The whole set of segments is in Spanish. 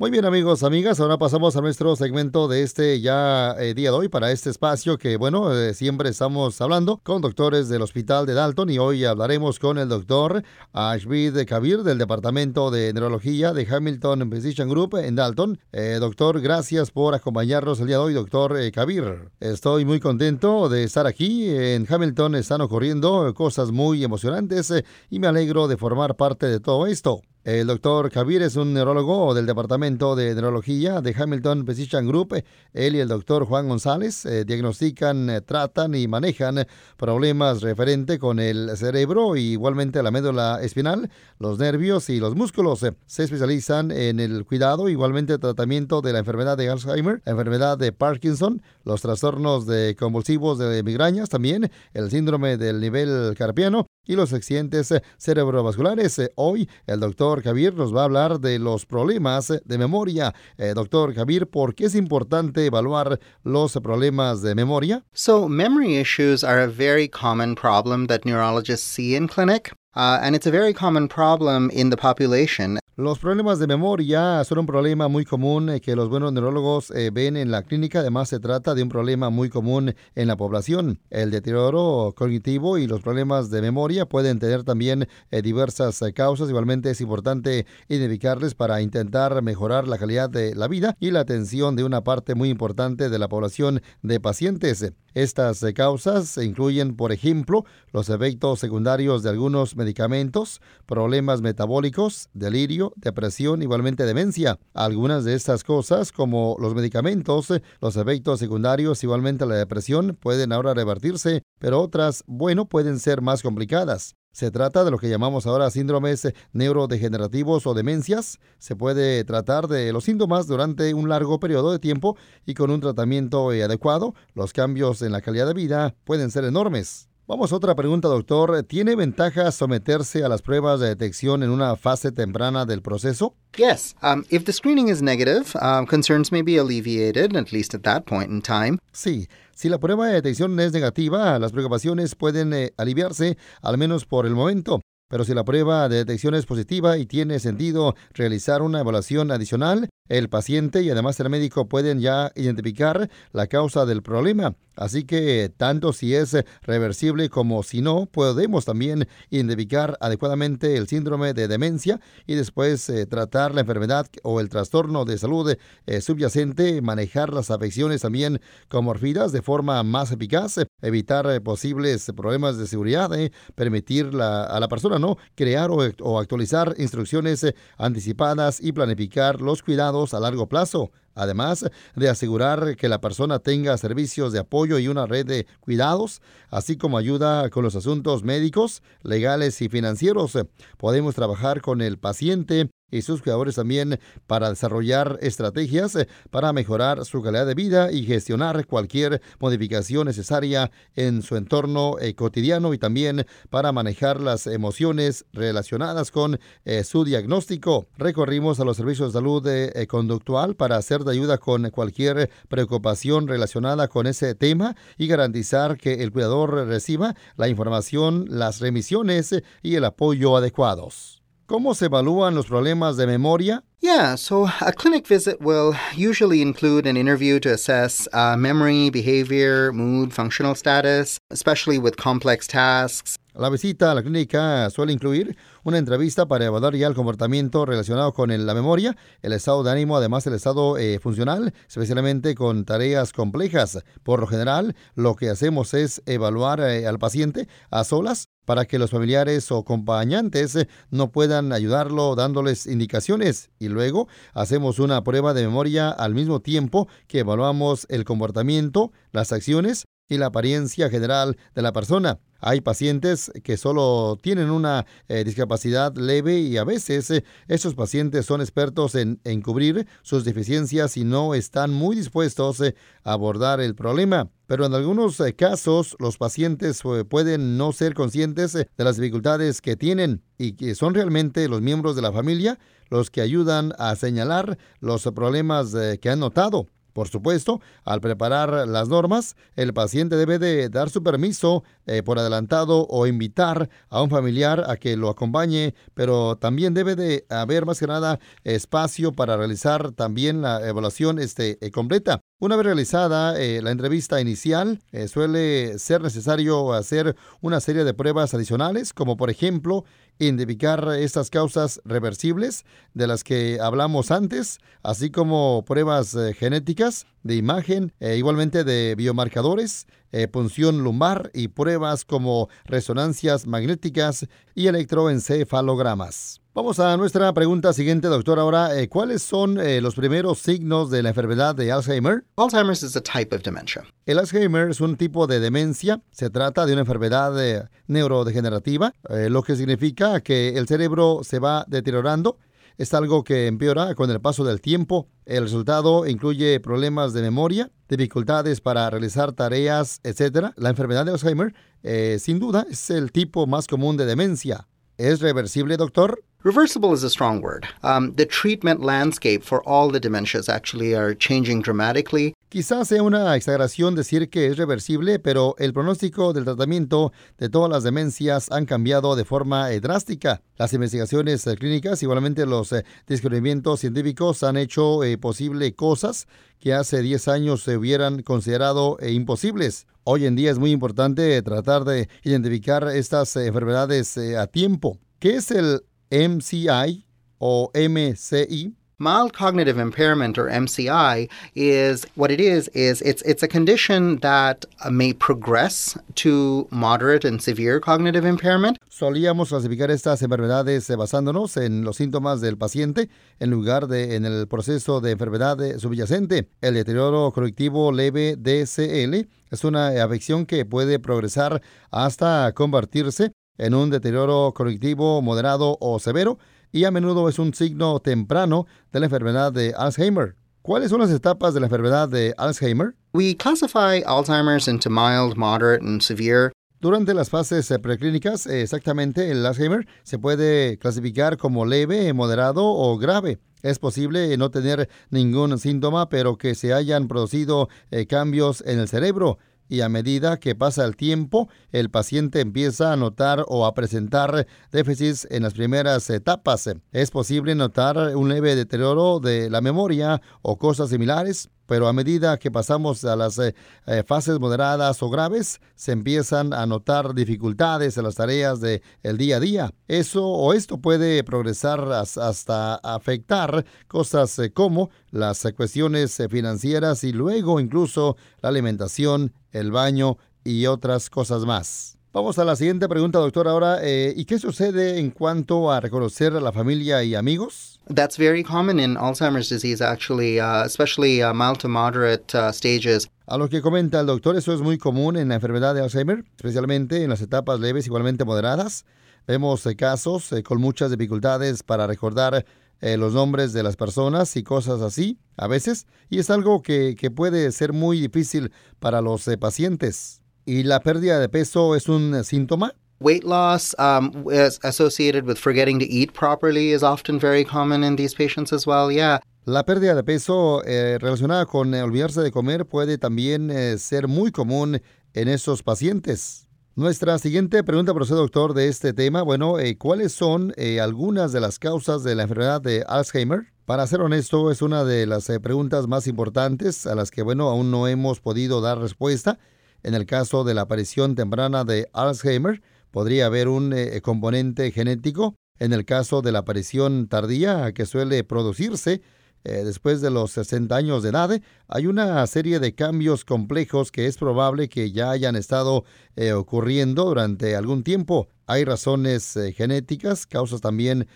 Muy bien amigos, amigas, ahora pasamos a nuestro segmento de este ya eh, día de hoy para este espacio que bueno, eh, siempre estamos hablando con doctores del Hospital de Dalton y hoy hablaremos con el doctor Ashvid Kabir del Departamento de Neurología de Hamilton Physician Group en Dalton. Eh, doctor, gracias por acompañarnos el día de hoy, doctor Kabir. Estoy muy contento de estar aquí. En Hamilton están ocurriendo cosas muy emocionantes y me alegro de formar parte de todo esto. El doctor Kabir es un neurólogo del Departamento de Neurología de Hamilton Physician Group. Él y el doctor Juan González eh, diagnostican, eh, tratan y manejan problemas referentes con el cerebro y igualmente la médula espinal, los nervios y los músculos. Se especializan en el cuidado, igualmente tratamiento de la enfermedad de Alzheimer, la enfermedad de Parkinson, los trastornos de convulsivos de migrañas, también el síndrome del nivel carpiano y los accidentes cerebrovasculares. Hoy el doctor doctor Javier nos va a hablar de los problemas de memoria. Eh, doctor Javier, ¿por qué es importante evaluar los problemas de memoria? So, memory issues are a very common problem that neurologists see in clinic. Uh, and it's a very common problem in the population. Los problemas de memoria son un problema muy común eh, que los buenos neurólogos eh, ven en la clínica. Además, se trata de un problema muy común en la población. El deterioro cognitivo y los problemas de memoria pueden tener también eh, diversas causas. Igualmente, es importante identificarles para intentar mejorar la calidad de la vida y la atención de una parte muy importante de la población de pacientes. Estas causas incluyen, por ejemplo, los efectos secundarios de algunos medicamentos, problemas metabólicos, delirio, depresión, igualmente demencia. Algunas de estas cosas, como los medicamentos, los efectos secundarios, igualmente la depresión, pueden ahora revertirse, pero otras, bueno, pueden ser más complicadas. Se trata de lo que llamamos ahora síndromes neurodegenerativos o demencias. Se puede tratar de los síntomas durante un largo periodo de tiempo y con un tratamiento adecuado, los cambios en la calidad de vida pueden ser enormes. Vamos a otra pregunta, doctor. ¿Tiene ventaja someterse a las pruebas de detección en una fase temprana del proceso? Yes. Um, if the screening is negative, um, concerns may be alleviated, at least at that point in time. Sí. Si la prueba de detección es negativa, las preocupaciones pueden eh, aliviarse, al menos por el momento. Pero si la prueba de detección es positiva y tiene sentido realizar una evaluación adicional, el paciente y además el médico pueden ya identificar la causa del problema. Así que tanto si es reversible como si no, podemos también identificar adecuadamente el síndrome de demencia y después eh, tratar la enfermedad o el trastorno de salud eh, subyacente, manejar las afecciones también comorfidas de forma más eficaz, evitar eh, posibles problemas de seguridad, permitir a la persona no crear o actualizar instrucciones anticipadas y planificar los cuidados a largo plazo, además de asegurar que la persona tenga servicios de apoyo y una red de cuidados, así como ayuda con los asuntos médicos, legales y financieros. Podemos trabajar con el paciente y sus cuidadores también para desarrollar estrategias eh, para mejorar su calidad de vida y gestionar cualquier modificación necesaria en su entorno eh, cotidiano y también para manejar las emociones relacionadas con eh, su diagnóstico. Recorrimos a los servicios de salud conductual para hacer de ayuda con cualquier preocupación relacionada con ese tema y garantizar que el cuidador reciba la información, las remisiones y el apoyo adecuados. ¿Cómo se evalúan los problemas de memoria? Yeah, so a clinic visit will usually include an interview to assess uh, memory, behavior, mood, functional status, especially with complex tasks. La visita a la clínica suele incluir una entrevista para evaluar ya el comportamiento relacionado con la memoria, el estado de ánimo, además el estado eh, funcional, especialmente con tareas complejas. Por lo general, lo que hacemos es evaluar eh, al paciente a solas para que los familiares o acompañantes eh, no puedan ayudarlo dándoles indicaciones y luego hacemos una prueba de memoria al mismo tiempo que evaluamos el comportamiento, las acciones y la apariencia general de la persona. Hay pacientes que solo tienen una eh, discapacidad leve y a veces eh, estos pacientes son expertos en, cubrir sus deficiencias y no están muy dispuestos eh, a abordar el problema. Pero en algunos casos los pacientes pueden no ser conscientes de las dificultades que tienen y que son realmente los miembros de la familia los que ayudan a señalar los problemas que han notado. Por supuesto, al preparar las normas, el paciente debe de dar su permiso eh, por adelantado o invitar a un familiar a que lo acompañe, pero también debe de haber más que nada espacio para realizar también la evaluación este, eh, completa. Una vez realizada eh, la entrevista inicial, suele ser necesario hacer una serie de pruebas adicionales, como por ejemplo identificar estas causas reversibles de las que hablamos antes, así como pruebas genéticas de imagen, e igualmente de biomarcadores, eh, punción lumbar y pruebas como resonancias magnéticas y electroencefalogramas. Vamos a nuestra pregunta siguiente, doctor. Ahora, eh, ¿cuáles son eh, los primeros signos de la enfermedad de Alzheimer? Alzheimer's is a type of dementia. El Alzheimer es un tipo de demencia. Se trata de una enfermedad neurodegenerativa, lo que significa que el cerebro se va deteriorando es algo que empeora con el paso del tiempo. El resultado incluye problemas de memoria, dificultades para realizar tareas, etc. La enfermedad de Alzheimer, eh, sin duda, es el tipo más común de demencia. ¿Es reversible, doctor? Reversible is a strong word. Um, the treatment landscape for all the dementias actually are changing dramatically. Quizás sea una exageración decir que es reversible, pero el pronóstico del tratamiento de todas las demencias han cambiado de forma eh, drástica. Las investigaciones eh, clínicas, igualmente los eh, descubrimientos científicos, han hecho posible cosas que hace 10 años se hubieran considerado imposibles. Hoy en día es muy importante tratar de identificar estas enfermedades a tiempo. ¿Qué es el MCI o MCI. Mild cognitive impairment or MCI is what it is is it's it's a condition that may progress to moderate and severe cognitive impairment. Solíamos clasificar estas enfermedades basándonos en los síntomas del paciente en lugar de en el proceso de enfermedad subyacente. El deterioro cognitivo leve DCL es una afección que puede progresar hasta convertirse en un deterioro cognitivo moderado o severo y a menudo es un signo temprano de la enfermedad de Alzheimer. ¿Cuáles son las etapas de la enfermedad de Alzheimer? We classify Alzheimer's into mild, moderate and severe. Durante las fases preclínicas, exactamente el Alzheimer se puede clasificar como leve, moderado o grave. Es posible no tener ningún síntoma, pero que se hayan producido eh, cambios en el cerebro y a medida que pasa el tiempo, el paciente empieza a notar o a presentar déficits en las primeras etapas. Es posible notar un leve deterioro de la memoria o cosas similares pero a medida que pasamos a las eh, eh, fases moderadas o graves, se empiezan a notar dificultades en las tareas del el día a día. Eso o esto puede progresar hasta afectar cosas eh, como las cuestiones financieras y luego incluso la alimentación, el baño y otras cosas más. Vamos a la siguiente pregunta, doctor. Ahora, eh, ¿y qué sucede en cuanto a reconocer a la familia y amigos? That's very common in Alzheimer's disease, actually, uh, especially uh, mild to moderate uh, stages. A lo que comenta el doctor, eso es muy común en la enfermedad de Alzheimer, especialmente en las etapas leves, igualmente moderadas. Vemos eh, casos eh, con muchas dificultades para recordar los nombres de las personas y cosas así, a veces, y es algo que, que puede ser muy difícil para los pacientes. ¿Y la pérdida de peso es un síntoma? Weight loss um, is associated with forgetting to eat properly is often very common in these patients as well. Yeah. La pérdida de peso eh, relacionada con eh, olvidarse de comer puede también eh, ser muy común en esos pacientes. Nuestra siguiente pregunta para usted, doctor, de este tema, bueno, ¿cuáles son algunas de las causas de la enfermedad de Alzheimer? Para ser honesto, es una de las preguntas más importantes a las que, bueno, aún no hemos podido dar respuesta. En el caso de la aparición temprana de Alzheimer, podría haber un eh, componente genético. En el caso de la aparición tardía, que suele producirse eh, después de los 60 años de edad, hay una serie de cambios complejos que es probable que ya hayan estado eh, ocurriendo durante algún tiempo. Hay razones genéticas, causas también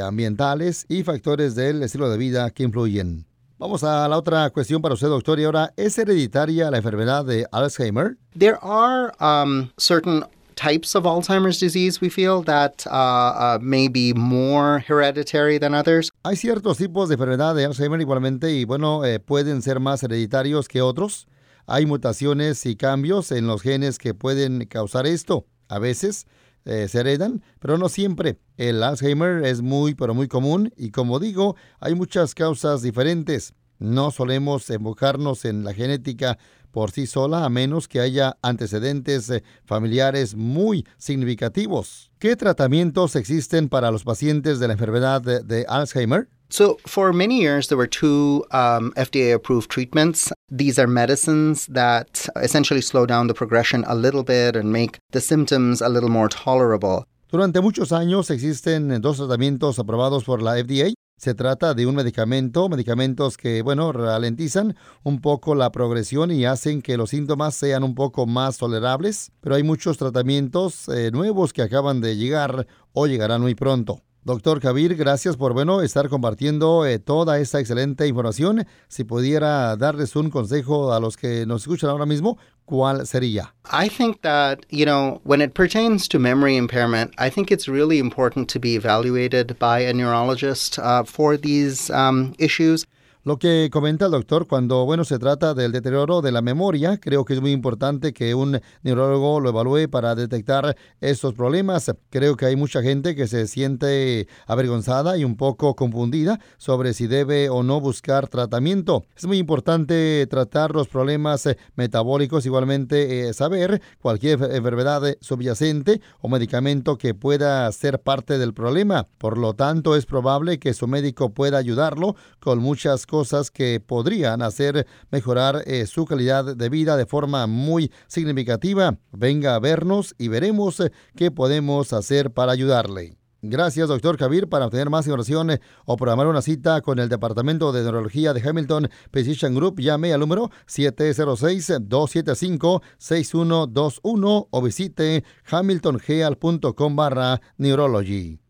ambientales y factores del estilo de vida que influyen. Vamos a la otra cuestión para usted, doctor. Y ahora, ¿es hereditaria la enfermedad de Alzheimer? There are um, certain types of Alzheimer's disease we feel that uh, uh, may be more hereditary than others. Hay ciertos tipos de enfermedad de Alzheimer igualmente y bueno, eh, pueden ser más hereditarios que otros. Hay mutaciones y cambios en los genes que pueden causar esto. A veces eh, se heredan, pero no siempre. El Alzheimer es muy, pero muy común y como digo, hay muchas causas diferentes. No solemos enfocarnos en la genética por sí sola a menos que haya antecedentes eh, familiares muy significativos. ¿Qué tratamientos existen para los pacientes de la enfermedad de, de Alzheimer? So, for many years, there were two um, FDA approved treatments. These are medicines that essentially slow down the progression a little bit and make the symptoms a little more tolerable. Durante muchos años existen dos tratamientos aprobados por la FDA. Se trata de un medicamento, medicamentos que, bueno, ralentizan un poco la progresión y hacen que los síntomas sean un poco más tolerables, pero hay muchos tratamientos eh, nuevos que acaban de llegar o llegarán muy pronto. Doctor Kabir, gracias por bueno estar compartiendo eh, toda esta excelente información. Si pudiera darles un consejo a los que nos escuchan ahora mismo, ¿cuál sería? I think that, you know, when it pertains to memory impairment, I think it's really important to be evaluated by a neurologist uh, for these um, issues. Lo que comenta el doctor cuando, bueno, se trata del deterioro de la memoria, creo que es muy importante que un neurólogo lo evalúe para detectar estos problemas. Creo que hay mucha gente que se siente avergonzada y un poco confundida sobre si debe o no buscar tratamiento. Es muy importante tratar los problemas metabólicos, igualmente eh, saber cualquier enfermedad subyacente o medicamento que pueda ser parte del problema. Por lo tanto, es probable que su médico pueda ayudarlo con muchas cosas que podrían hacer mejorar eh, su calidad de vida de forma muy significativa. Venga a vernos y veremos eh, qué podemos hacer para ayudarle. Gracias, doctor Kabir. Para obtener más información eh, o programar una cita con el Departamento de Neurología de Hamilton Physician Group, llame al número 706-275-6121 o visite hamiltongeal.com barra neurology.